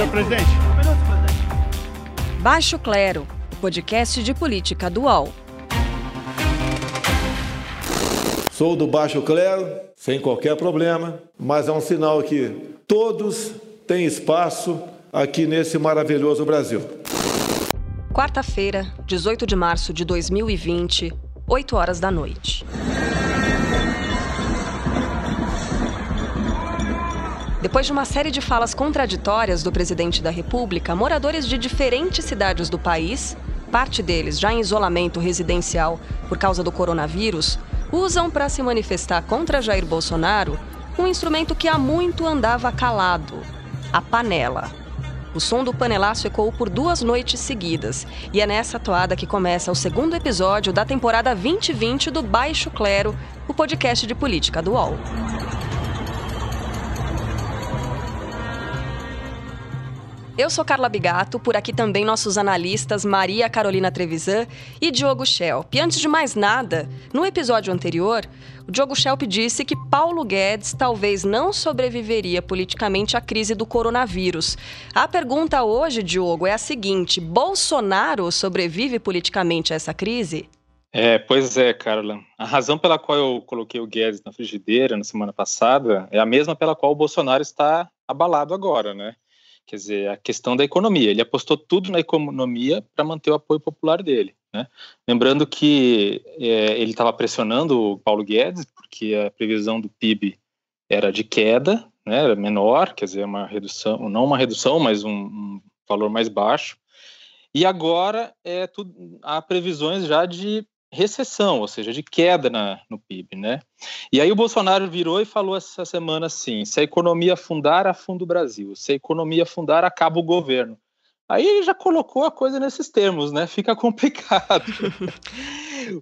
Senhor presidente. Um minuto, presidente. Baixo Clero, podcast de política do UOL. Sou do Baixo Clero, sem qualquer problema, mas é um sinal que todos têm espaço aqui nesse maravilhoso Brasil. Quarta-feira, 18 de março de 2020, 8 horas da noite. Depois de uma série de falas contraditórias do presidente da República, moradores de diferentes cidades do país, parte deles já em isolamento residencial por causa do coronavírus, usam para se manifestar contra Jair Bolsonaro um instrumento que há muito andava calado: a panela. O som do panelaço ecoou por duas noites seguidas, e é nessa toada que começa o segundo episódio da temporada 2020 do Baixo Clero, o podcast de política do UOL. Eu sou Carla Bigato, por aqui também nossos analistas Maria Carolina Trevisan e Diogo Schelp. E antes de mais nada, no episódio anterior, o Diogo Schelp disse que Paulo Guedes talvez não sobreviveria politicamente à crise do coronavírus. A pergunta hoje, Diogo, é a seguinte: Bolsonaro sobrevive politicamente a essa crise? É, pois é, Carla. A razão pela qual eu coloquei o Guedes na frigideira na semana passada é a mesma pela qual o Bolsonaro está abalado agora, né? Quer dizer, a questão da economia. Ele apostou tudo na economia para manter o apoio popular dele. Né? Lembrando que é, ele estava pressionando o Paulo Guedes, porque a previsão do PIB era de queda, né, era menor, quer dizer, uma redução, não uma redução, mas um, um valor mais baixo. E agora é tudo, há previsões já de recessão, ou seja, de queda na, no PIB, né? E aí o Bolsonaro virou e falou essa semana assim: se a economia afundar, afunda o Brasil. Se a economia afundar, acaba o governo. Aí ele já colocou a coisa nesses termos, né? Fica complicado.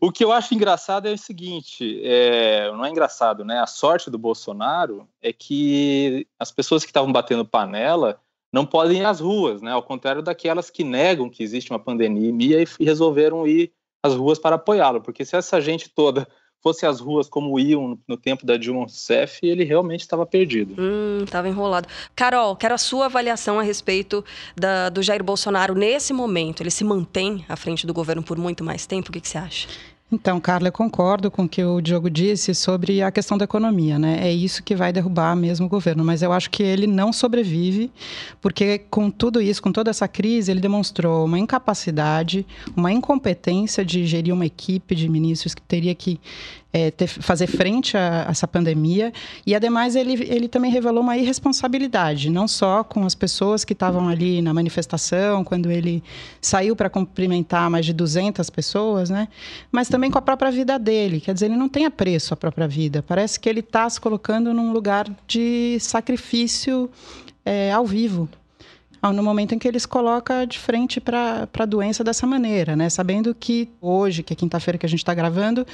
o que eu acho engraçado é o seguinte: é, não é engraçado, né? A sorte do Bolsonaro é que as pessoas que estavam batendo panela não podem ir às ruas, né? Ao contrário daquelas que negam que existe uma pandemia e resolveram ir as ruas para apoiá-lo, porque se essa gente toda fosse às ruas como iam no tempo da Dilma Rousseff, ele realmente estava perdido. Hum, estava enrolado. Carol, quero a sua avaliação a respeito da, do Jair Bolsonaro nesse momento. Ele se mantém à frente do governo por muito mais tempo? O que, que você acha? Então, Carla, eu concordo com o que o Diogo disse sobre a questão da economia, né? É isso que vai derrubar mesmo o governo, mas eu acho que ele não sobrevive, porque com tudo isso, com toda essa crise, ele demonstrou uma incapacidade, uma incompetência de gerir uma equipe de ministros que teria que é, ter, fazer frente a, a, essa pandemia. E, ademais, ele, ele também revelou uma irresponsabilidade, não só com as pessoas que estavam ali na manifestação, quando ele saiu para cumprimentar mais de 200 pessoas, né? mas também com a própria vida dele. Quer dizer, ele não tem apreço à própria vida. Parece que ele está se colocando num lugar de sacrifício é, ao vivo no momento em que eles colocam de frente para a doença dessa maneira, né? Sabendo que hoje, que é quinta-feira que a gente está gravando,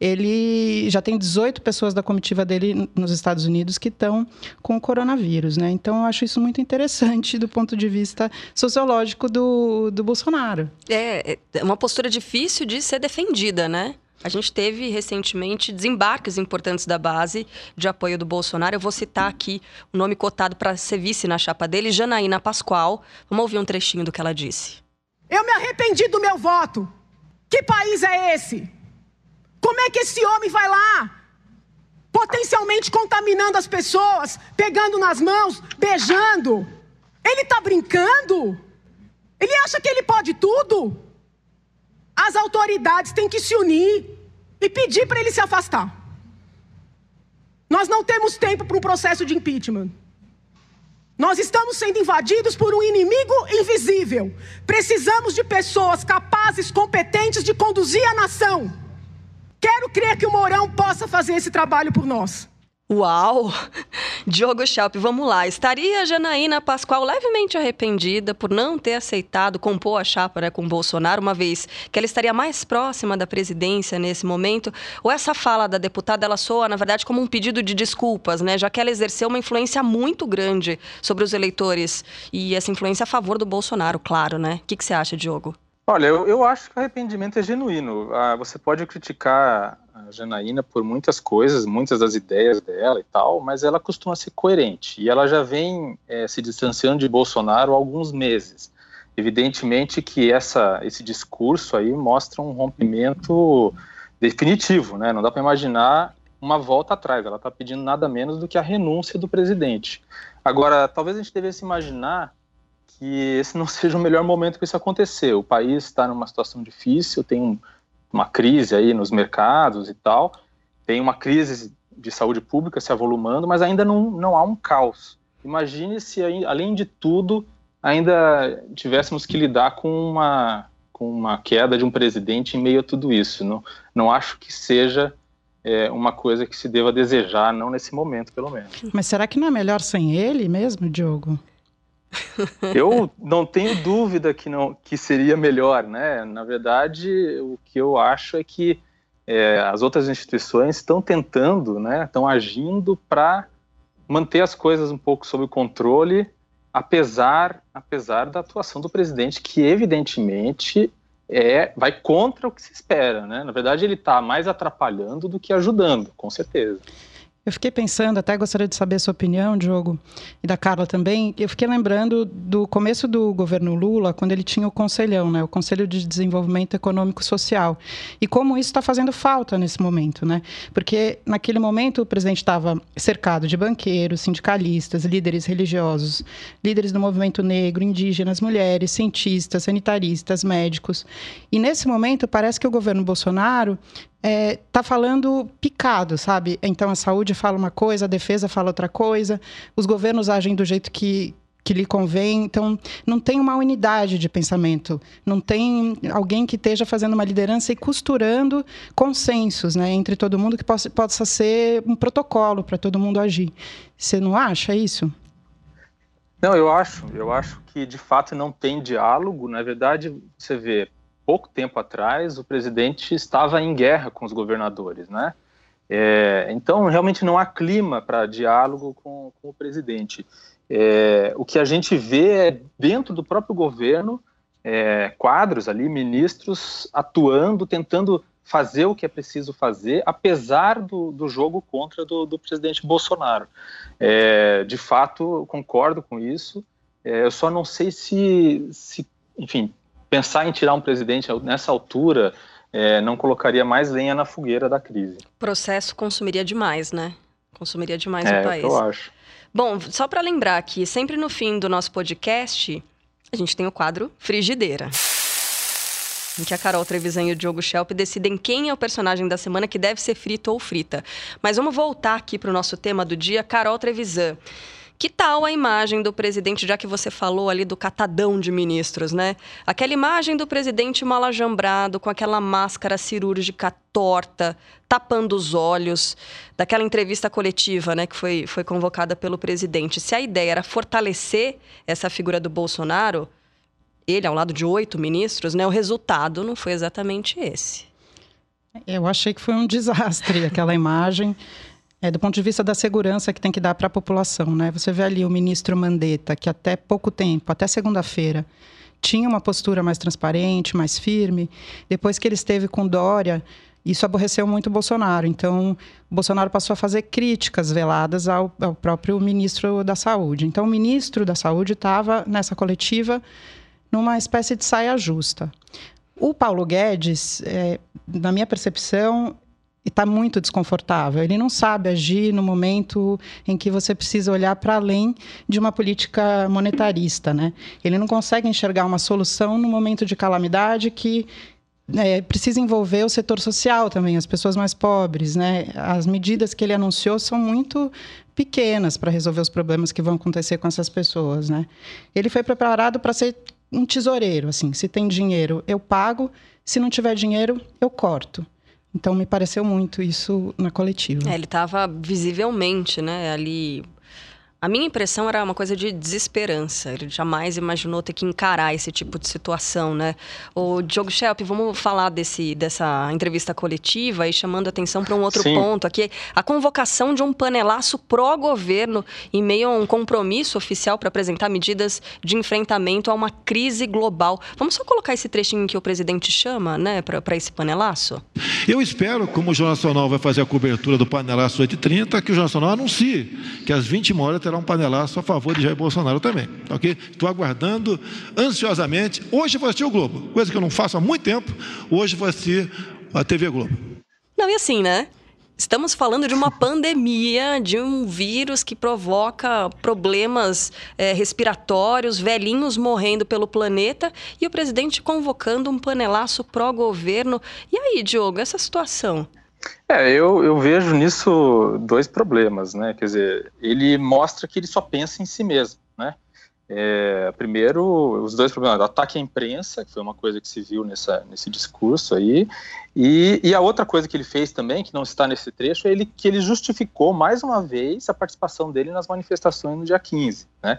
ele já tem 18 pessoas da comitiva dele nos Estados Unidos que estão com o coronavírus, né? Então, eu acho isso muito interessante do ponto de vista sociológico do, do Bolsonaro. É, é uma postura difícil de ser defendida, né? A gente teve recentemente desembarques importantes da base de apoio do Bolsonaro. Eu vou citar aqui o nome cotado para ser vice na chapa dele, Janaína Pascoal. Vamos ouvir um trechinho do que ela disse. Eu me arrependi do meu voto. Que país é esse? Como é que esse homem vai lá? Potencialmente contaminando as pessoas, pegando nas mãos, beijando. Ele está brincando? Ele acha que ele pode tudo? As autoridades têm que se unir e pedir para ele se afastar. Nós não temos tempo para um processo de impeachment. Nós estamos sendo invadidos por um inimigo invisível. Precisamos de pessoas capazes, competentes de conduzir a nação. Quero crer que o Mourão possa fazer esse trabalho por nós. Uau! Diogo Schelp, vamos lá. Estaria Janaína Pascoal levemente arrependida por não ter aceitado compor a chapa né, com Bolsonaro, uma vez que ela estaria mais próxima da presidência nesse momento? Ou essa fala da deputada, ela soa, na verdade, como um pedido de desculpas, né? Já que ela exerceu uma influência muito grande sobre os eleitores. E essa influência a favor do Bolsonaro, claro, né? O que, que você acha, Diogo? Olha, eu, eu acho que o arrependimento é genuíno. Ah, você pode criticar a Janaína por muitas coisas, muitas das ideias dela e tal, mas ela costuma ser coerente e ela já vem é, se distanciando de Bolsonaro há alguns meses. Evidentemente que essa, esse discurso aí mostra um rompimento definitivo, né? Não dá para imaginar uma volta atrás. Ela está pedindo nada menos do que a renúncia do presidente. Agora, talvez a gente devesse imaginar que esse não seja o melhor momento para isso acontecer. O país está numa situação difícil, tem um, uma crise aí nos mercados e tal, tem uma crise de saúde pública se avolumando, mas ainda não, não há um caos. Imagine se, além de tudo, ainda tivéssemos que lidar com uma, com uma queda de um presidente em meio a tudo isso. Não, não acho que seja é, uma coisa que se deva desejar, não nesse momento, pelo menos. Mas será que não é melhor sem ele mesmo, Diogo? Eu não tenho dúvida que não que seria melhor, né? Na verdade, o que eu acho é que é, as outras instituições estão tentando, né? Estão agindo para manter as coisas um pouco sob controle, apesar apesar da atuação do presidente, que evidentemente é vai contra o que se espera, né? Na verdade, ele está mais atrapalhando do que ajudando, com certeza. Eu fiquei pensando, até gostaria de saber a sua opinião, Diogo, e da Carla também. Eu fiquei lembrando do começo do governo Lula, quando ele tinha o Conselhão, né, o Conselho de Desenvolvimento Econômico Social. E como isso está fazendo falta nesse momento, né? Porque naquele momento o presidente estava cercado de banqueiros, sindicalistas, líderes religiosos, líderes do movimento negro, indígenas, mulheres, cientistas, sanitaristas, médicos. E nesse momento parece que o governo Bolsonaro é, tá falando picado, sabe? Então a saúde fala uma coisa, a defesa fala outra coisa, os governos agem do jeito que, que lhe convém. Então, não tem uma unidade de pensamento, não tem alguém que esteja fazendo uma liderança e costurando consensos né, entre todo mundo que possa, possa ser um protocolo para todo mundo agir. Você não acha isso? Não, eu acho. Eu acho que de fato não tem diálogo. Na verdade, você vê pouco tempo atrás, o presidente estava em guerra com os governadores, né? É, então, realmente não há clima para diálogo com, com, o presidente. É, o que a gente vê é, dentro do próprio governo, é, quadros ali, ministros atuando, tentando fazer o que é preciso fazer, apesar do, do jogo contra do, do presidente Bolsonaro. É, de fato, concordo com isso. É, eu só não sei se, se enfim, pensar em tirar um presidente nessa altura é, não colocaria mais lenha na fogueira da crise. O processo consumiria demais, né? Consumiria demais é, o país. eu acho. Bom, só para lembrar que sempre no fim do nosso podcast, a gente tem o quadro Frigideira. Em que a Carol Trevisan e o Diogo Schelp decidem quem é o personagem da semana que deve ser frito ou frita. Mas vamos voltar aqui para o nosso tema do dia, Carol Trevisan. Que tal a imagem do presidente, já que você falou ali do catadão de ministros, né? Aquela imagem do presidente malajambrado, com aquela máscara cirúrgica torta, tapando os olhos, daquela entrevista coletiva, né, que foi, foi convocada pelo presidente. Se a ideia era fortalecer essa figura do Bolsonaro, ele ao lado de oito ministros, né, o resultado não foi exatamente esse. Eu achei que foi um desastre aquela imagem. É, do ponto de vista da segurança que tem que dar para a população, né? Você vê ali o ministro Mandetta, que até pouco tempo, até segunda-feira, tinha uma postura mais transparente, mais firme. Depois que ele esteve com Dória, isso aborreceu muito o Bolsonaro. Então, o Bolsonaro passou a fazer críticas veladas ao, ao próprio ministro da Saúde. Então, o ministro da Saúde estava nessa coletiva numa espécie de saia justa. O Paulo Guedes, é, na minha percepção, e está muito desconfortável. Ele não sabe agir no momento em que você precisa olhar para além de uma política monetarista, né? Ele não consegue enxergar uma solução no momento de calamidade que é, precisa envolver o setor social também, as pessoas mais pobres, né? As medidas que ele anunciou são muito pequenas para resolver os problemas que vão acontecer com essas pessoas, né? Ele foi preparado para ser um tesoureiro, assim, se tem dinheiro eu pago, se não tiver dinheiro eu corto. Então me pareceu muito isso na coletiva. É, ele estava visivelmente, né, ali A minha impressão era uma coisa de desesperança. Ele jamais imaginou ter que encarar esse tipo de situação, né? O Diogo Schelp, vamos falar desse, dessa entrevista coletiva e chamando atenção para um outro Sim. ponto aqui. A convocação de um panelaço pró-governo em meio a um compromisso oficial para apresentar medidas de enfrentamento a uma crise global. Vamos só colocar esse trechinho que o presidente chama, né, para esse panelaço? Eu espero, como o Jornal Nacional vai fazer a cobertura do panelaço 8h30, que o Jornal Nacional anuncie que às 20 horas terá um panelaço a favor de Jair Bolsonaro também. Ok? Estou aguardando ansiosamente. Hoje vou assistir o Globo, coisa que eu não faço há muito tempo. Hoje vou assistir a TV Globo. Não, e assim, né? Estamos falando de uma pandemia, de um vírus que provoca problemas é, respiratórios, velhinhos morrendo pelo planeta e o presidente convocando um panelaço pró-governo. E aí, Diogo, essa situação? É, eu, eu vejo nisso dois problemas, né? Quer dizer, ele mostra que ele só pensa em si mesmo, né? É, primeiro, os dois problemas, ataque à imprensa, que foi uma coisa que se viu nessa, nesse discurso aí, e, e, a outra coisa que ele fez também, que não está nesse trecho, é ele, que ele justificou mais uma vez a participação dele nas manifestações no dia 15. Né?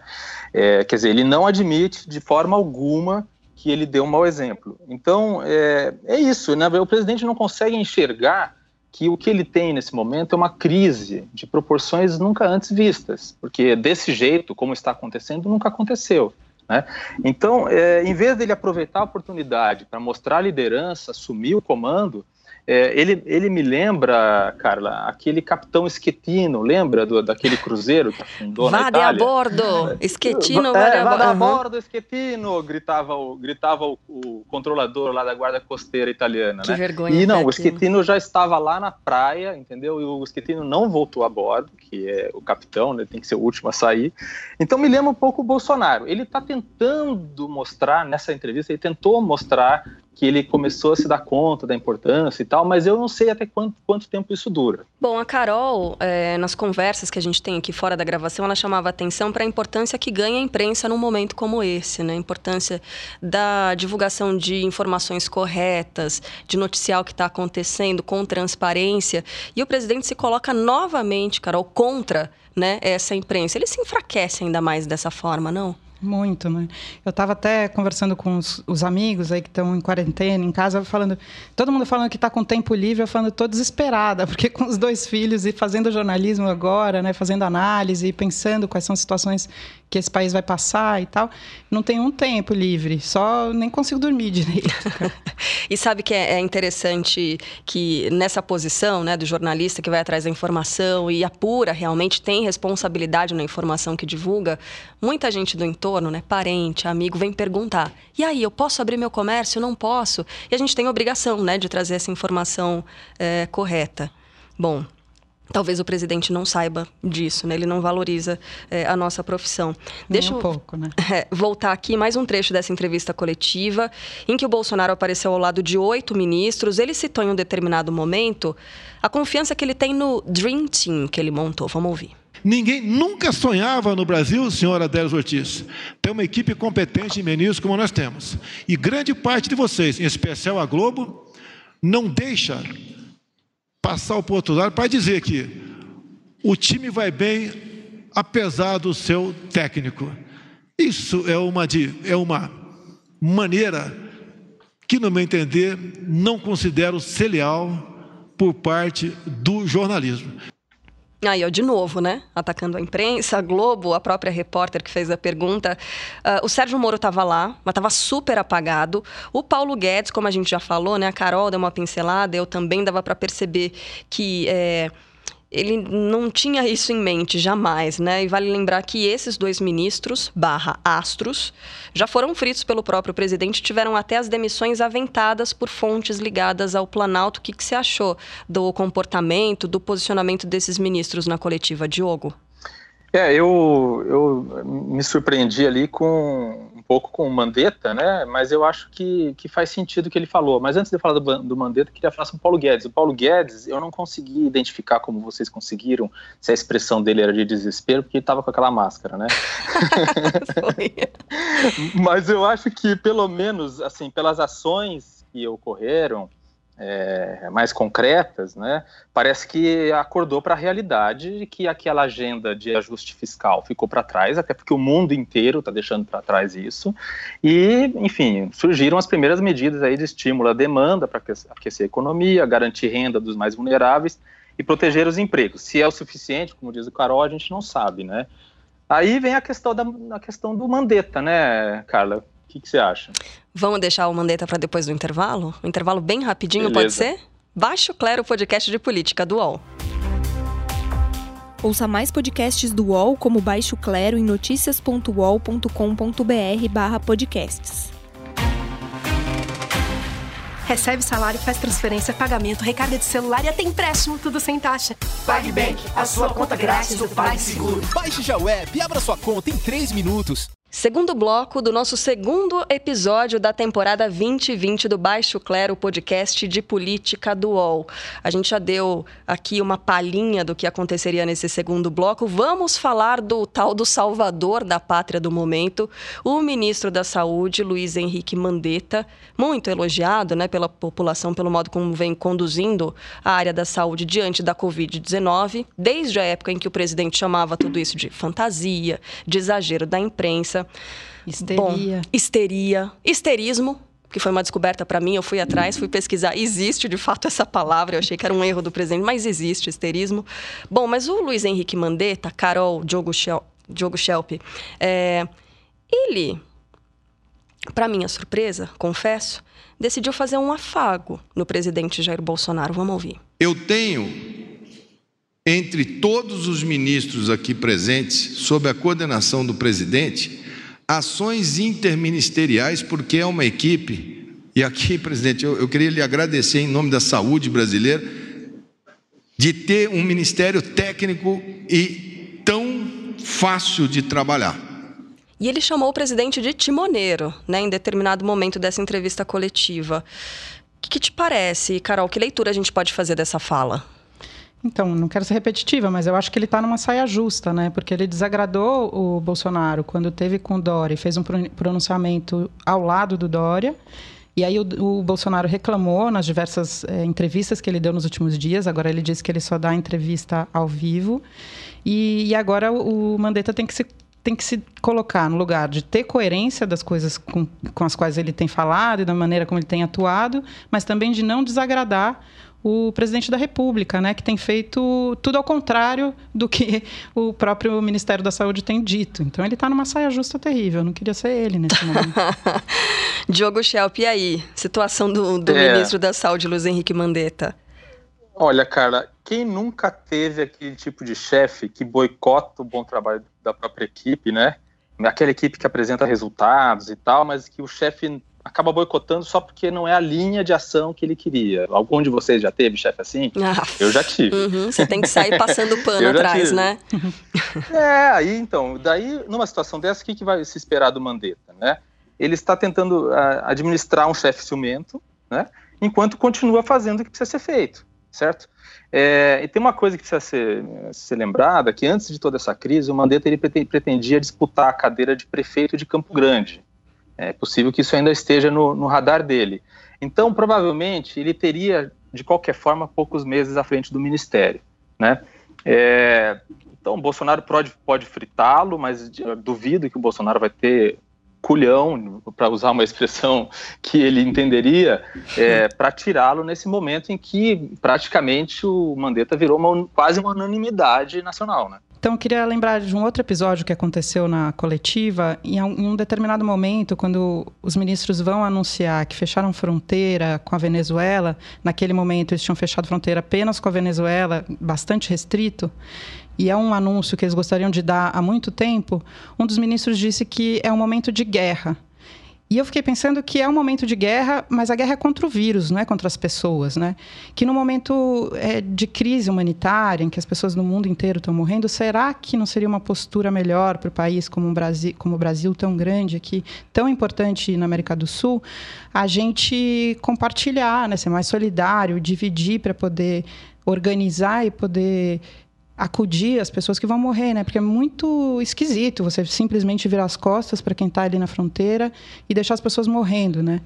É, quer dizer, ele não admite de forma alguma que ele deu um mau exemplo. Então, é, é isso, né? o presidente não consegue enxergar que o que ele tem nesse momento é uma crise de proporções nunca antes vistas, porque desse jeito, como está acontecendo, nunca aconteceu. Né? Então, é, em vez dele aproveitar a oportunidade para mostrar liderança, assumir o comando, é, ele, ele me lembra, Carla, aquele capitão Schettino, lembra do, daquele cruzeiro que afundou vade na Itália? a bordo, Schettino, é, vade a bordo, Schettino, gritava, o, gritava o, o, controlador lá da guarda costeira italiana, que né? vergonha. E não, o Schettino já estava lá na praia, entendeu? E o Schettino não voltou a bordo, que é o capitão, né? tem que ser o último a sair. Então me lembra um pouco o Bolsonaro. Ele está tentando mostrar, nessa entrevista, ele tentou mostrar que ele começou a se dar conta da importância e tal, mas eu não sei até quanto, quanto tempo isso dura. Bom, a Carol, é, nas conversas que a gente tem aqui fora da gravação, ela chamava atenção para a importância que ganha a imprensa num momento como esse, né? A importância da divulgação de informações corretas, de noticiar o que está acontecendo com transparência. E o presidente se coloca novamente, Carol, contra né, essa imprensa. Ele se enfraquece ainda mais dessa forma, não? Muito, né? Eu estava até conversando com os, os amigos aí que estão em quarentena, em casa, falando. Todo mundo falando que está com tempo livre, eu falando, estou desesperada, porque com os dois filhos e fazendo jornalismo agora, né? Fazendo análise e pensando quais são as situações que esse país vai passar e tal. Não tem um tempo livre, só nem consigo dormir direito. e sabe que é, é, interessante que nessa posição né, do jornalista que vai atrás da informação e apura realmente, tem responsabilidade na informação que divulga, muita gente do entorno, né, parente, amigo, vem perguntar: e aí, eu posso abrir meu comércio? Não posso? E a gente tem obrigação né, de trazer essa informação é, correta. Bom, Talvez o presidente não saiba disso, né? Ele não valoriza é, a nossa profissão. Deixa um pouco, né? É, voltar aqui mais um trecho dessa entrevista coletiva, em que o Bolsonaro apareceu ao lado de oito ministros. Ele citou em um determinado momento a confiança que ele tem no Dream Team que ele montou. Vamos ouvir. Ninguém nunca sonhava no Brasil, senhora Adélia Ortiz, ter uma equipe competente de ministros como nós temos. E grande parte de vocês, em especial a Globo, não deixa passar o outro lado para dizer que o time vai bem apesar do seu técnico. Isso é uma, é uma maneira que, no meu entender, não considero ser leal por parte do jornalismo. Aí, ó, de novo, né? Atacando a imprensa, a Globo, a própria repórter que fez a pergunta. Uh, o Sérgio Moro estava lá, mas estava super apagado. O Paulo Guedes, como a gente já falou, né? A Carol deu uma pincelada, eu também dava para perceber que. É, ele não tinha isso em mente jamais, né? E vale lembrar que esses dois ministros, barra astros, já foram fritos pelo próprio presidente, tiveram até as demissões aventadas por fontes ligadas ao Planalto. O que, que você achou do comportamento, do posicionamento desses ministros na coletiva, Diogo? É, eu, eu me surpreendi ali com pouco com o Mandetta, né? Mas eu acho que, que faz sentido o que ele falou. Mas antes de falar do, do Mandetta, eu queria falar sobre o Paulo Guedes. O Paulo Guedes, eu não consegui identificar como vocês conseguiram se a expressão dele era de desespero, porque ele estava com aquela máscara, né? Mas eu acho que, pelo menos, assim, pelas ações que ocorreram, é, mais concretas, né, parece que acordou para a realidade de que aquela agenda de ajuste fiscal ficou para trás, até porque o mundo inteiro está deixando para trás isso, e, enfim, surgiram as primeiras medidas aí de estímulo à demanda para aquecer a economia, garantir renda dos mais vulneráveis e proteger os empregos. Se é o suficiente, como diz o Carol, a gente não sabe, né. Aí vem a questão, da, a questão do Mandetta, né, Carla? O que, que você acha? Vamos deixar o Mandetta para depois do intervalo? Um intervalo bem rapidinho, Beleza. pode ser? Baixo Clero Podcast de Política do UOL. Ouça mais podcasts do UOL como Baixo Clero em noticias.uol.com.br barra podcasts. Recebe salário, faz transferência, pagamento, recarga de celular e até empréstimo, tudo sem taxa. PagBank, a sua conta grátis do PagSeguro. Baixe já o app e abra sua conta em 3 minutos. Segundo bloco do nosso segundo episódio da temporada 2020 do Baixo Clero, podcast de política do UOL. A gente já deu aqui uma palhinha do que aconteceria nesse segundo bloco. Vamos falar do tal do salvador da pátria do momento, o ministro da Saúde, Luiz Henrique Mandetta, muito elogiado né, pela população pelo modo como vem conduzindo a área da saúde diante da Covid-19, desde a época em que o presidente chamava tudo isso de fantasia, de exagero da imprensa. Histeria. Bom, histeria. Histerismo, que foi uma descoberta para mim, eu fui atrás, fui pesquisar. Existe de fato essa palavra, eu achei que era um erro do presidente, mas existe histerismo. Bom, mas o Luiz Henrique Mandetta, Carol, Diogo, Shel Diogo Schelp, é, ele, para minha surpresa, confesso, decidiu fazer um afago no presidente Jair Bolsonaro. Vamos ouvir. Eu tenho entre todos os ministros aqui presentes, sob a coordenação do presidente, ações interministeriais, porque é uma equipe. E aqui, presidente, eu, eu queria lhe agradecer em nome da saúde brasileira de ter um ministério técnico e tão fácil de trabalhar. E ele chamou o presidente de timoneiro, né, em determinado momento dessa entrevista coletiva. O que, que te parece, Carol? Que leitura a gente pode fazer dessa fala? Então, não quero ser repetitiva, mas eu acho que ele está numa saia justa, né? Porque ele desagradou o Bolsonaro quando teve com o Dória fez um pronunciamento ao lado do Dória. E aí o, o Bolsonaro reclamou nas diversas é, entrevistas que ele deu nos últimos dias. Agora ele disse que ele só dá entrevista ao vivo. E, e agora o, o Mandetta tem que se tem que se colocar no lugar de ter coerência das coisas com, com as quais ele tem falado e da maneira como ele tem atuado, mas também de não desagradar o presidente da República, né, que tem feito tudo ao contrário do que o próprio Ministério da Saúde tem dito. Então ele está numa saia justa terrível. Eu não queria ser ele nesse momento. Diogo Schelp, e aí? Situação do, do é. ministro da Saúde, Luiz Henrique Mandetta. Olha, Carla, quem nunca teve aquele tipo de chefe que boicota o bom trabalho da própria equipe, né? Aquela equipe que apresenta resultados e tal, mas que o chefe acaba boicotando só porque não é a linha de ação que ele queria. Algum de vocês já teve chefe assim? Ah, eu já tive. Uhum, você tem que sair passando pano atrás, tive. né? é, aí então, daí numa situação dessa, o que, que vai se esperar do Mandetta, né? Ele está tentando uh, administrar um chefe ciumento, né? Enquanto continua fazendo o que precisa ser feito, certo? É, e tem uma coisa que precisa ser, ser lembrada, que antes de toda essa crise, o Mandetta ele pretendia disputar a cadeira de prefeito de Campo Grande, é possível que isso ainda esteja no, no radar dele. Então, provavelmente, ele teria, de qualquer forma, poucos meses à frente do ministério. Né? É, então, o Bolsonaro pode, pode fritá-lo, mas duvido que o Bolsonaro vai ter culhão, para usar uma expressão que ele entenderia, é, para tirá-lo nesse momento em que praticamente o Mandetta virou uma, quase uma unanimidade nacional. Né? Então, eu queria lembrar de um outro episódio que aconteceu na coletiva. Em um determinado momento, quando os ministros vão anunciar que fecharam fronteira com a Venezuela, naquele momento eles tinham fechado fronteira apenas com a Venezuela, bastante restrito, e é um anúncio que eles gostariam de dar há muito tempo, um dos ministros disse que é um momento de guerra. E eu fiquei pensando que é um momento de guerra, mas a guerra é contra o vírus, não é contra as pessoas, né? Que no momento é, de crise humanitária, em que as pessoas no mundo inteiro estão morrendo, será que não seria uma postura melhor para o país como, um Brasil, como o Brasil tão grande aqui, tão importante na América do Sul, a gente compartilhar, né? Ser mais solidário, dividir para poder organizar e poder acudir as pessoas que vão morrer, né? Porque é muito esquisito você simplesmente virar as costas para quem está ali na fronteira e deixar as pessoas morrendo, né?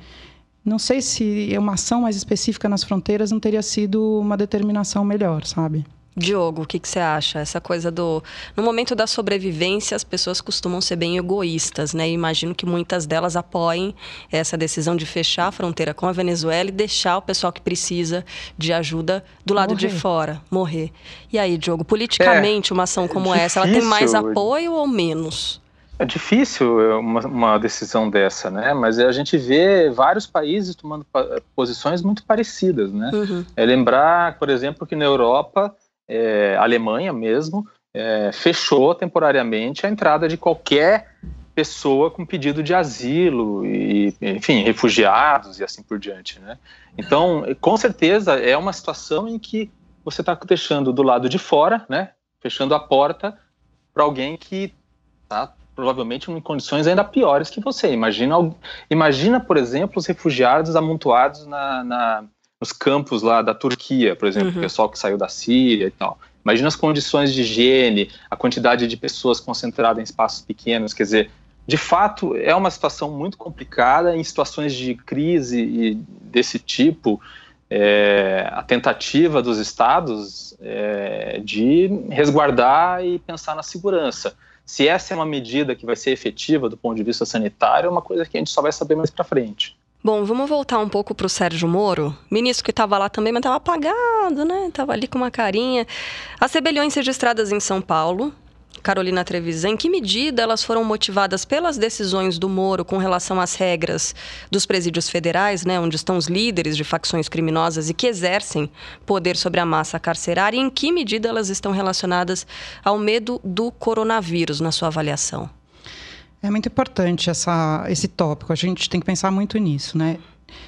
não sei se uma ação mais específica nas fronteiras não teria sido uma determinação melhor, sabe? Diogo, o que, que, você acha? Essa coisa do. No momento da sobrevivência, as pessoas costumam ser bem egoístas, né? E imagino que muitas delas apoiem essa decisão de fechar a fronteira com a Venezuela e deixar o pessoal que precisa de ajuda do lado morrer. de fora, morrer. E aí, Diogo, politicamente, é, uma ação como é essa, ela tem mais apoio ou menos? É difícil é, uma, uma, decisão dessa, né? Mas a gente vê vários países tomando posições muito parecidas, né? Uhum. É lembrar, por exemplo, que na Europa é, Alemanha mesmo, é, fechou temporariamente a entrada de qualquer pessoa com pedido de asilo e, enfim, refugiados e assim por diante, né? Então, com certeza é uma situação em que você está deixando do lado de fora, né? Fechando a porta para alguém que está provavelmente em condições ainda piores que você. Imagina, imagina por exemplo, os refugiados amontoados na, na nos campos lá da Turquia, por exemplo, uhum. o pessoal que saiu da Síria e tal. Imagina as condições de higiene, a quantidade de pessoas concentradas em espaços pequenos, quer dizer, de fato é uma situação muito complicada em situações de crise e desse tipo. É, a tentativa dos estados é, de resguardar e pensar na segurança. Se essa é uma medida que vai ser efetiva do ponto de vista sanitário, é uma coisa que a gente só vai saber mais para frente. Bom, vamos voltar um pouco para o Sérgio Moro, ministro que estava lá também, mas estava apagado, né? Estava ali com uma carinha. As rebeliões registradas em São Paulo, Carolina Trevisan, em que medida elas foram motivadas pelas decisões do Moro com relação às regras dos presídios federais, né, onde estão os líderes de facções criminosas e que exercem poder sobre a massa carcerária, e em que medida elas estão relacionadas ao medo do coronavírus, na sua avaliação? É muito importante essa, esse tópico, a gente tem que pensar muito nisso, né?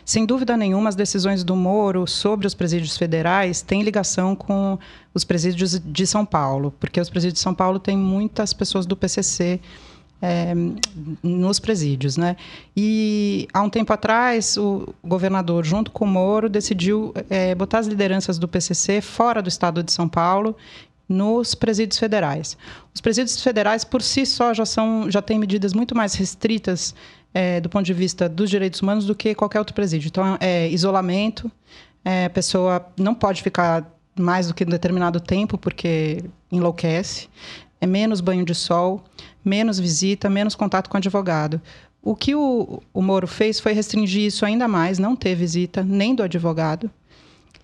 Sem dúvida nenhuma, as decisões do Moro sobre os presídios federais têm ligação com os presídios de São Paulo, porque os presídios de São Paulo têm muitas pessoas do PCC é, nos presídios, né? E há um tempo atrás, o governador, junto com o Moro, decidiu é, botar as lideranças do PCC fora do estado de São Paulo nos presídios federais. Os presídios federais, por si só, já, são, já têm medidas muito mais restritas é, do ponto de vista dos direitos humanos do que qualquer outro presídio. Então, é isolamento, é, a pessoa não pode ficar mais do que um determinado tempo, porque enlouquece, é menos banho de sol, menos visita, menos contato com advogado. O que o, o Moro fez foi restringir isso ainda mais, não ter visita nem do advogado.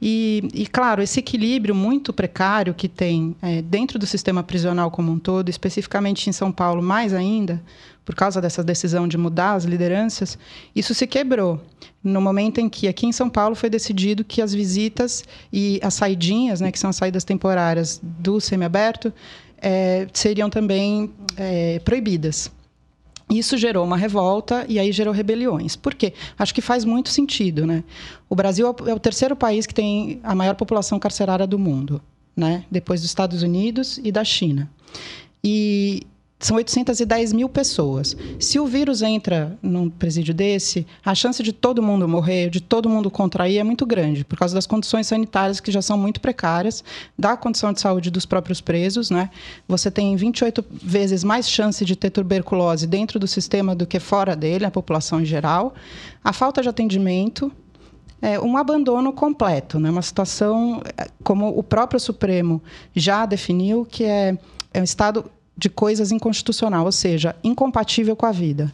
E, e, claro, esse equilíbrio muito precário que tem é, dentro do sistema prisional como um todo, especificamente em São Paulo, mais ainda, por causa dessa decisão de mudar as lideranças, isso se quebrou no momento em que aqui em São Paulo foi decidido que as visitas e as saidinhas, né, que são as saídas temporárias do semiaberto, é, seriam também é, proibidas. Isso gerou uma revolta e aí gerou rebeliões. Por quê? Acho que faz muito sentido, né? O Brasil é o terceiro país que tem a maior população carcerária do mundo, né? Depois dos Estados Unidos e da China. E são 810 mil pessoas. Se o vírus entra num presídio desse, a chance de todo mundo morrer, de todo mundo contrair, é muito grande, por causa das condições sanitárias que já são muito precárias, da condição de saúde dos próprios presos. Né? Você tem 28 vezes mais chance de ter tuberculose dentro do sistema do que fora dele, a população em geral. A falta de atendimento, é, um abandono completo, né? uma situação, é, como o próprio Supremo já definiu, que é, é um estado de coisas inconstitucional, ou seja, incompatível com a vida.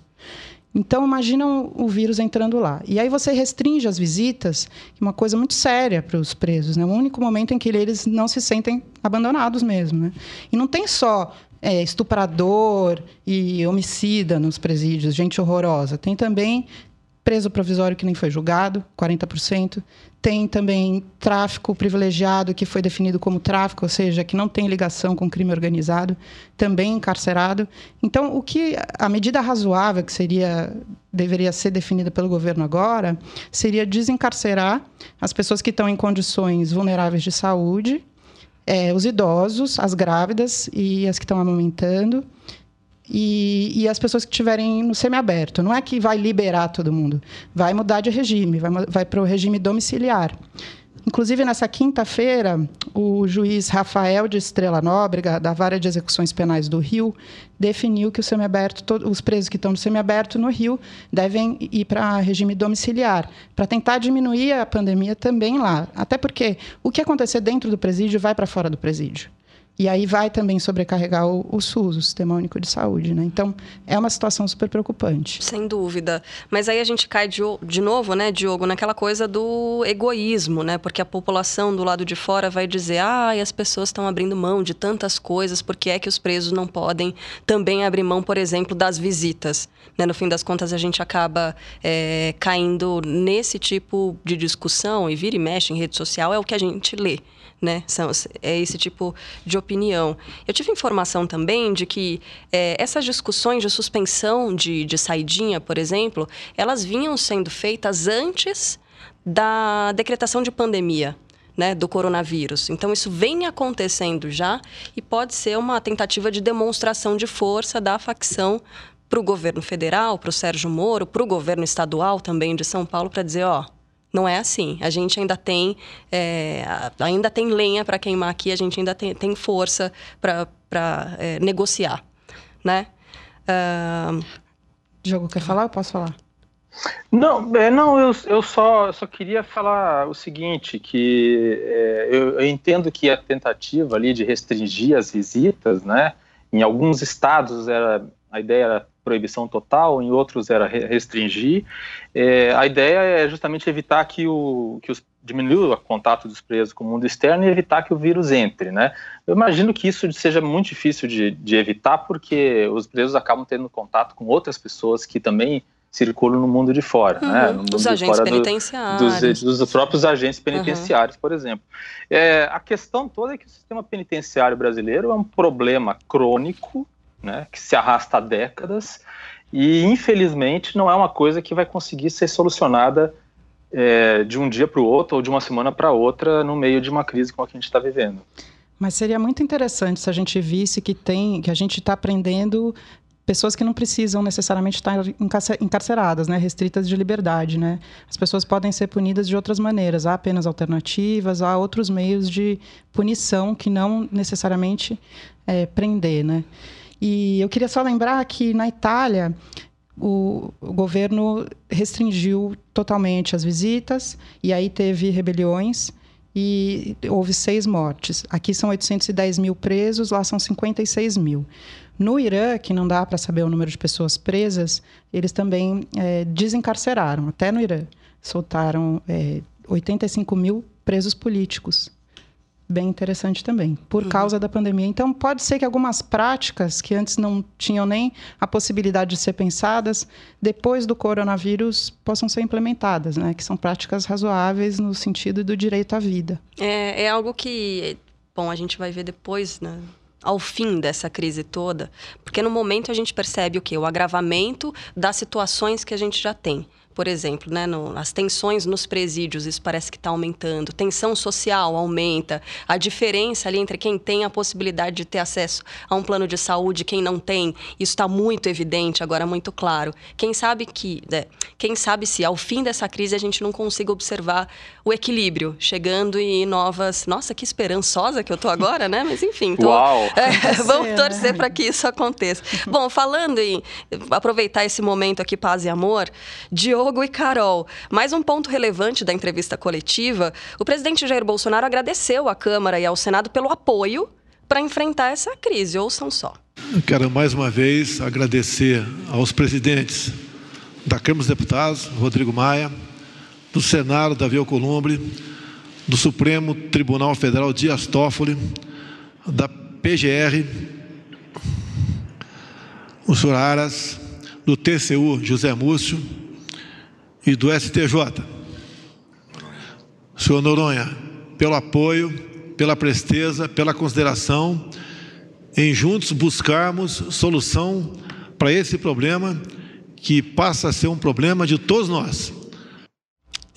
Então, imagina o vírus entrando lá. E aí você restringe as visitas, é uma coisa muito séria para os presos. Né? O único momento em que eles não se sentem abandonados mesmo. Né? E não tem só é, estuprador e homicida nos presídios, gente horrorosa. Tem também preso provisório que nem foi julgado, 40%. Tem também tráfico privilegiado, que foi definido como tráfico, ou seja, que não tem ligação com crime organizado, também encarcerado. Então, o que a medida razoável que seria deveria ser definida pelo governo agora seria desencarcerar as pessoas que estão em condições vulneráveis de saúde, é, os idosos, as grávidas e as que estão amamentando e, e as pessoas que estiverem no semiaberto. Não é que vai liberar todo mundo, vai mudar de regime, vai, vai para o regime domiciliar. Inclusive, nessa quinta-feira, o juiz Rafael de Estrela Nóbrega, da Vara de Execuções Penais do Rio, definiu que o semiaberto, os presos que estão no semiaberto no Rio devem ir para regime domiciliar, para tentar diminuir a pandemia também lá. Até porque o que acontecer dentro do presídio vai para fora do presídio. E aí vai também sobrecarregar o, o, SUS, o Sistema Único de Saúde. Né? Então, é uma situação super preocupante. Sem dúvida. Mas aí a gente cai de, de novo, né, Diogo, naquela coisa do egoísmo, né? Porque a população do lado de fora vai dizer, ah, as pessoas estão abrindo mão de tantas coisas, porque é que os presos não podem também abrir mão, por exemplo, das visitas? Né? No fim das contas, a gente acaba é, caindo nesse tipo de discussão e vira e mexe em rede social, é o que a gente lê né? São, é esse tipo de opinião. Eu tive informação também de que é, essas discussões de suspensão de, de saidinha, por exemplo, elas vinham sendo feitas antes da decretação de pandemia. Né, do coronavírus. Então, isso vem acontecendo já e pode ser uma tentativa de demonstração de força da facção para o governo federal, para o Sérgio Moro, para o governo estadual também de São Paulo, para dizer: ó, não é assim. A gente ainda tem, é, ainda tem lenha para queimar aqui, a gente ainda tem, tem força para é, negociar, né? Uh... Diogo, quer falar? Eu posso falar? Não, é, não eu, eu, só, eu só queria falar o seguinte, que é, eu, eu, entendo que a tentativa ali de restringir as visitas, né, em alguns estados era, a ideia era proibição total, em outros era restringir. É, a ideia é justamente evitar que, o, que os, diminuir o contato dos presos com o mundo externo e evitar que o vírus entre, né? Eu imagino que isso seja muito difícil de, de evitar porque os presos acabam tendo contato com outras pessoas que também circulam no mundo de fora, uhum, né? No mundo os agentes penitenciários. Do, dos, dos, próprios agentes penitenciários, uhum. por exemplo. É, a questão toda é que o sistema penitenciário brasileiro é um problema crônico né, que se arrasta há décadas e, infelizmente, não é uma coisa que vai conseguir ser solucionada é, de um dia para o outro ou de uma semana para outra no meio de uma crise como a que a gente está vivendo. Mas seria muito interessante se a gente visse que tem, que a gente está aprendendo pessoas que não precisam necessariamente estar encarceradas, né, restritas de liberdade, né? As pessoas podem ser punidas de outras maneiras, há apenas alternativas, há outros meios de punição que não necessariamente é, prender, né? E eu queria só lembrar que na Itália o, o, governo restringiu totalmente as visitas e aí teve rebeliões e houve seis mortes. Aqui são 810 mil presos, lá são 56 mil. No Irã, que não dá para saber o número de pessoas presas, eles também é, desencarceraram, até no Irã. Soltaram é, 85 mil presos políticos bem interessante também, por uhum. causa da pandemia. Então, pode ser que algumas práticas que antes não tinham nem a possibilidade de ser pensadas, depois do coronavírus, possam ser implementadas, né? Que são práticas razoáveis no sentido do direito à vida. É, é algo que, bom, a gente vai ver depois, né? ao fim dessa crise toda, porque no momento a gente percebe o que o agravamento das situações que a gente já tem por exemplo, né, no, as tensões nos presídios, isso parece que está aumentando. Tensão social aumenta. A diferença ali entre quem tem a possibilidade de ter acesso a um plano de saúde e quem não tem, isso está muito evidente, agora muito claro. Quem sabe que, né, quem sabe se ao fim dessa crise a gente não consiga observar o equilíbrio, chegando em novas. Nossa, que esperançosa que eu tô agora, né? Mas enfim, tô, Uau. É, vamos torcer para que isso aconteça. Bom, falando em aproveitar esse momento aqui, paz e amor, de Diogo e Carol. Mais um ponto relevante da entrevista coletiva: o presidente Jair Bolsonaro agradeceu à Câmara e ao Senado pelo apoio para enfrentar essa crise. Ouçam só. Eu quero mais uma vez agradecer aos presidentes da Câmara dos Deputados, Rodrigo Maia, do Senado, Davi Alcolumbre, do Supremo Tribunal Federal, Dias Toffoli, da PGR, o senhor Aras, do TCU, José Múcio, e do STJ. Senhor Noronha, pelo apoio, pela presteza, pela consideração, em juntos buscarmos solução para esse problema que passa a ser um problema de todos nós.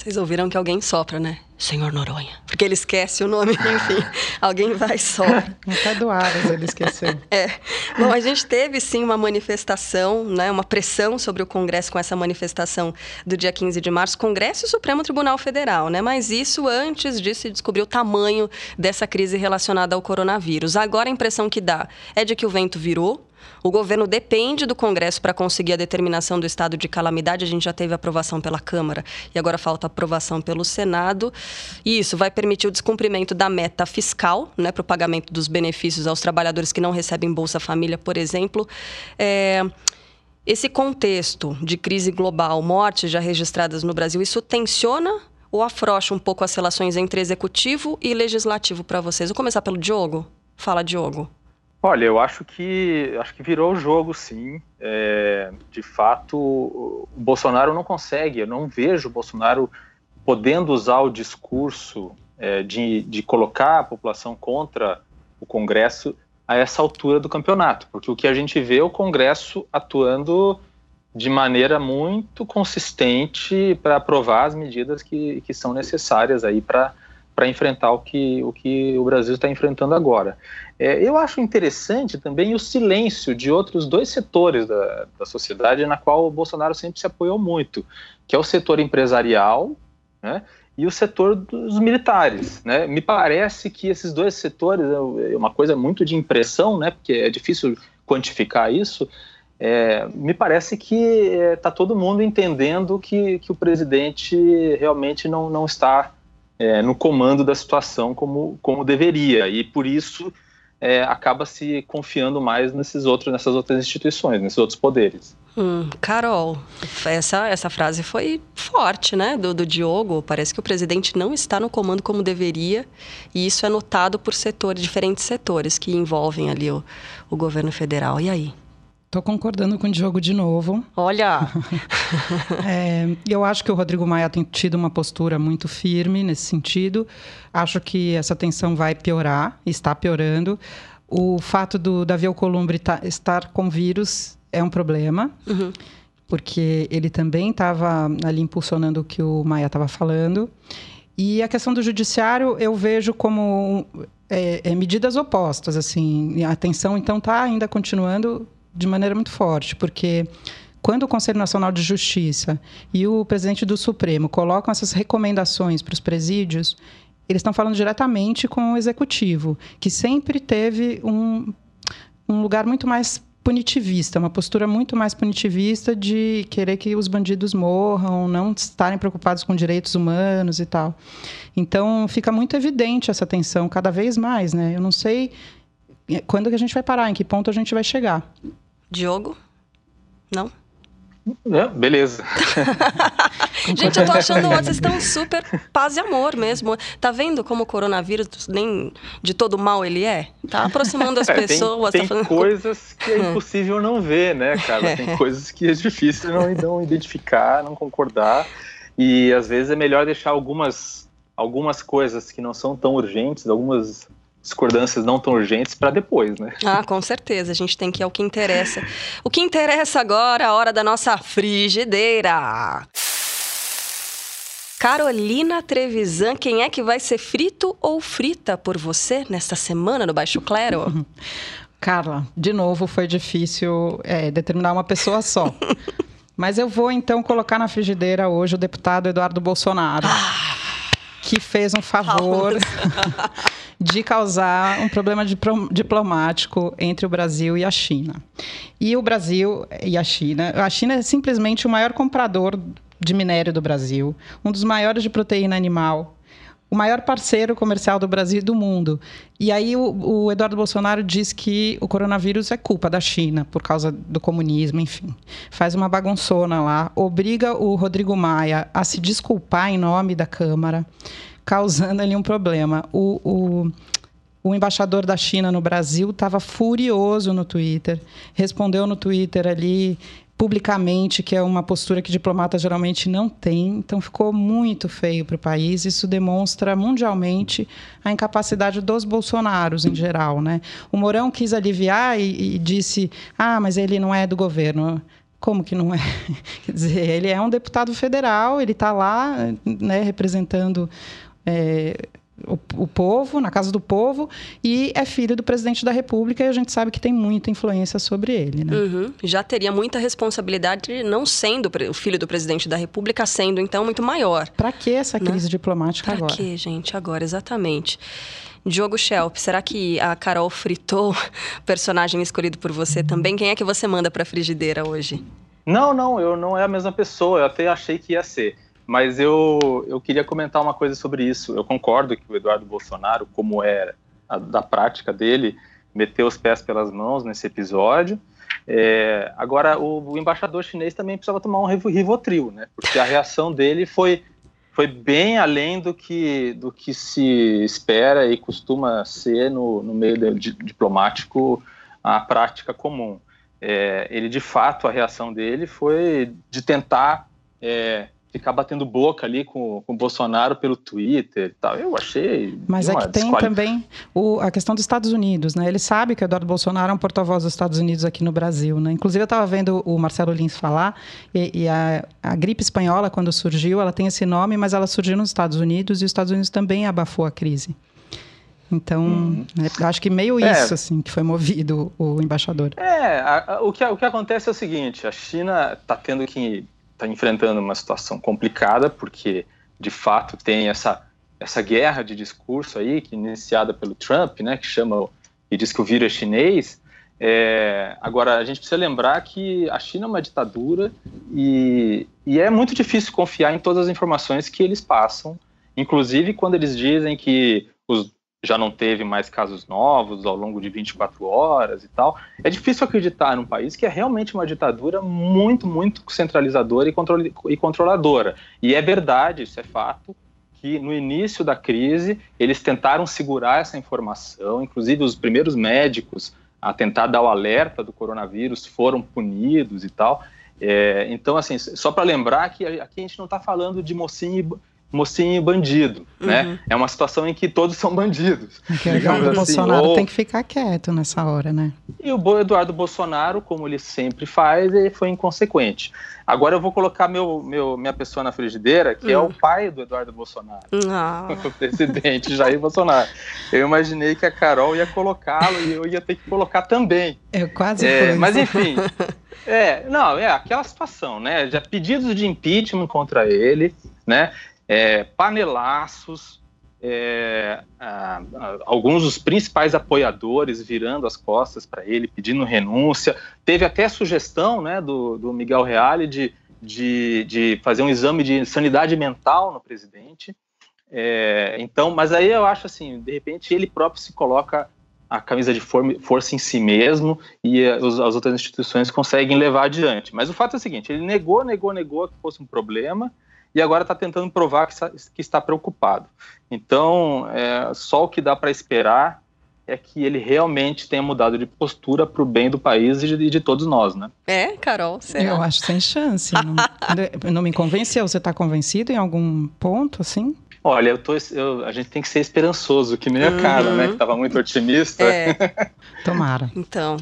Vocês ouviram que alguém sopra, né? Senhor Noronha. porque ele esquece o nome, enfim, alguém vai só. Até do Aras ele esqueceu. É. Bom, a gente teve sim uma manifestação, né, uma pressão sobre o Congresso com essa manifestação do dia 15 de março, Congresso e Supremo Tribunal Federal, né? Mas isso antes de se descobrir o tamanho dessa crise relacionada ao coronavírus. Agora a impressão que dá é de que o vento virou, o governo depende do Congresso para conseguir a determinação do estado de calamidade. A gente já teve aprovação pela Câmara e agora falta aprovação pelo Senado. E isso vai permitir o descumprimento da meta fiscal, né, para o pagamento dos benefícios aos trabalhadores que não recebem Bolsa Família, por exemplo. É, esse contexto de crise global, mortes já registradas no Brasil, isso tensiona ou afrouxa um pouco as relações entre executivo e legislativo para vocês? Vou começar pelo Diogo. Fala, Diogo. Olha, eu acho que acho que virou o jogo, sim. É, de fato, o Bolsonaro não consegue. Eu não vejo o Bolsonaro podendo usar o discurso é, de, de colocar a população contra o Congresso a essa altura do campeonato, porque o que a gente vê é o Congresso atuando de maneira muito consistente para aprovar as medidas que, que são necessárias aí para enfrentar o que, o que o Brasil está enfrentando agora. É, eu acho interessante também o silêncio de outros dois setores da, da sociedade na qual o Bolsonaro sempre se apoiou muito, que é o setor empresarial né, e o setor dos militares. Né? Me parece que esses dois setores, é, é uma coisa muito de impressão, né, porque é difícil quantificar isso, é, me parece que está é, todo mundo entendendo que, que o presidente realmente não, não está é, no comando da situação como, como deveria, e por isso é, acaba se confiando mais nesses outros, nessas outras instituições, nesses outros poderes. Hum, Carol, essa, essa frase foi forte, né, do, do Diogo. Parece que o presidente não está no comando como deveria, e isso é notado por setores, diferentes setores que envolvem ali o, o governo federal. E aí? Estou concordando com o Diogo de novo. Olha! é, eu acho que o Rodrigo Maia tem tido uma postura muito firme nesse sentido. Acho que essa tensão vai piorar, está piorando. O fato do Davi Alcolumbre tá, estar com vírus é um problema. Uhum. Porque ele também estava ali impulsionando o que o Maia estava falando. E a questão do judiciário eu vejo como é, é, medidas opostas. Assim, a tensão então está ainda continuando de maneira muito forte, porque quando o Conselho Nacional de Justiça e o presidente do Supremo colocam essas recomendações para os presídios, eles estão falando diretamente com o executivo, que sempre teve um, um lugar muito mais punitivista, uma postura muito mais punitivista de querer que os bandidos morram, não estarem preocupados com direitos humanos e tal. Então fica muito evidente essa tensão cada vez mais, né? Eu não sei quando que a gente vai parar, em que ponto a gente vai chegar. Diogo? Não? É, beleza. Gente, eu tô achando vocês estão super paz e amor mesmo. Tá vendo como o coronavírus nem de todo mal ele é? Tá aproximando as é, pessoas. Tem, tá tem coisas que é impossível não ver, né, cara? É. Tem coisas que é difícil não, não identificar, não concordar. E às vezes é melhor deixar algumas, algumas coisas que não são tão urgentes, algumas discordâncias não tão urgentes para depois, né? Ah, com certeza. A gente tem que ir ao que interessa. O que interessa agora, a hora da nossa frigideira. Carolina Trevisan, quem é que vai ser frito ou frita por você nesta semana no Baixo Clero? Carla, de novo foi difícil é, determinar uma pessoa só. Mas eu vou então colocar na frigideira hoje o deputado Eduardo Bolsonaro, ah, que fez um favor de causar um problema diplomático entre o Brasil e a China. E o Brasil e a China, a China é simplesmente o maior comprador de minério do Brasil, um dos maiores de proteína animal, o maior parceiro comercial do Brasil e do mundo. E aí o, o, Eduardo Bolsonaro diz que o coronavírus é culpa da China por causa do comunismo, enfim. Faz uma bagunçona lá, obriga o Rodrigo Maia a se desculpar em nome da Câmara causando ali um problema. O, o, o embaixador da China no Brasil estava furioso no Twitter, respondeu no Twitter ali publicamente, que é uma postura que diplomatas geralmente não têm. Então ficou muito feio para o país. Isso demonstra mundialmente a incapacidade dos bolsonaros em geral, né? O Mourão quis aliviar e, e disse: "Ah, mas ele não é do governo". Como que não é? Quer dizer, ele é um deputado federal, ele está lá, né, representando é, o, o, povo, na casa do povo, e é filho do presidente da República, e a gente sabe que tem muita influência sobre ele. Né? Uhum. Já teria muita responsabilidade, não sendo o filho do presidente da República, sendo então muito maior. Para que essa né? crise né? diplomática pra agora? Para que, gente, agora, exatamente. Diogo Schelp, será que a Carol fritou o personagem escolhido por você também? Quem é que você manda para a frigideira hoje? Não, não, eu não é a mesma pessoa, eu até achei que ia ser. Mas eu, eu queria comentar uma coisa sobre isso. Eu concordo que o Eduardo Bolsonaro, como é a, da prática dele, meteu os pés pelas mãos nesse episódio. É, agora, o, o, embaixador chinês também precisava tomar um Rivotril, né? Porque a reação dele foi, foi bem além do que, do que se espera e costuma ser no, no meio de, diplomático a prática comum. É, ele, de fato, a reação dele foi de tentar é, ficar batendo boca ali com, com o Bolsonaro pelo Twitter e tal. Eu achei. Mas é que tem também o, a questão dos Estados Unidos, né? Ele sabe que o Eduardo Bolsonaro é um porta-voz dos Estados Unidos aqui no Brasil, né? Inclusive, eu estava vendo o Marcelo Lins falar, e, e a, a, gripe espanhola, quando surgiu, ela tem esse nome, mas ela surgiu nos Estados Unidos e os Estados Unidos também abafou a crise. Então, hum. né, acho que meio é. isso, assim, que foi movido o embaixador. É, a, a, o, que, o que acontece é o seguinte, a China está tendo que está enfrentando uma situação complicada, porque de fato tem essa, essa guerra de discurso aí, que iniciada pelo Trump, né, que chama e diz que o vírus é chinês. É, agora, a gente precisa lembrar que a China é uma ditadura e, e é muito difícil confiar em todas as informações que eles passam, inclusive quando eles dizem que os já não teve mais casos novos ao longo de 24 horas e tal. É difícil acreditar num país que é realmente uma ditadura muito, muito centralizadora e, e controladora. E é verdade, isso é fato, que no início da crise eles tentaram segurar essa informação, inclusive os primeiros médicos a tentar dar o alerta do coronavírus foram punidos e tal. É, então, assim, só para lembrar que aqui a gente não está falando de mocinho mocinho e bandido, né? uhum. né? É uma situação em que todos são bandidos. O Eduardo assim, Bolsonaro ou... tem que ficar quieto nessa hora, né? E o Eduardo Bolsonaro, como ele sempre faz, ele foi inconsequente. Agora eu vou colocar meu, meu minha pessoa na frigideira, que uhum. é o hum. pai do Eduardo Bolsonaro, oh. o presidente Jair Bolsonaro. Eu imaginei que a Carol ia colocá-lo e eu ia ter que colocar também. Eu quase é, fui. Mas enfim, é, não, é aquela situação, né? Já pedidos de impeachment contra ele, né? É, panelaços, é, alguns dos principais apoiadores virando as costas para ele, pedindo renúncia. Teve até sugestão né, do, do Miguel Reale de, de, de, fazer um exame de sanidade mental no presidente. É, então, mas aí eu acho assim, de repente ele próprio se coloca a camisa de for força em si mesmo e as, as outras instituições conseguem levar adiante. Mas o fato é o seguinte: ele negou, negou, negou que fosse um problema e agora está tentando provar que está, que está preocupado. Então, é, só o que dá para esperar é que ele realmente tenha mudado de postura para o bem do país e de, de, todos nós, né? É, Carol? Será? Eu acho sem chance. não, não me convenceu. Você está convencido em algum ponto, assim? Olha, eu tô, eu, a gente tem que ser esperançoso, que nem a cara, né? Que estava muito otimista. É. Tomara. Então,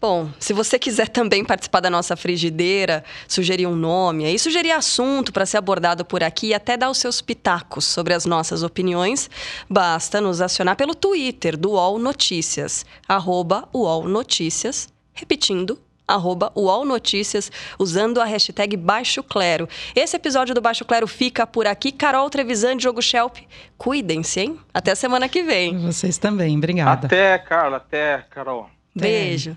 Bom, se você quiser também participar da nossa frigideira, sugerir um nome, aí sugerir assunto para ser abordado por aqui e até dar os seus pitacos sobre as nossas opiniões, basta nos acionar pelo Twitter do UOL Notícias, arroba UOL Notícias, repetindo, arroba UOL Notícias, usando a hashtag Baixo Clero. Esse episódio do Baixo Clero fica por aquí. Carol Trevisan, Diogo Schelp, cuidem-se, hein? Até semana que vem. Vocês também, obrigada. Até, Carla, até, Carol. Beijo.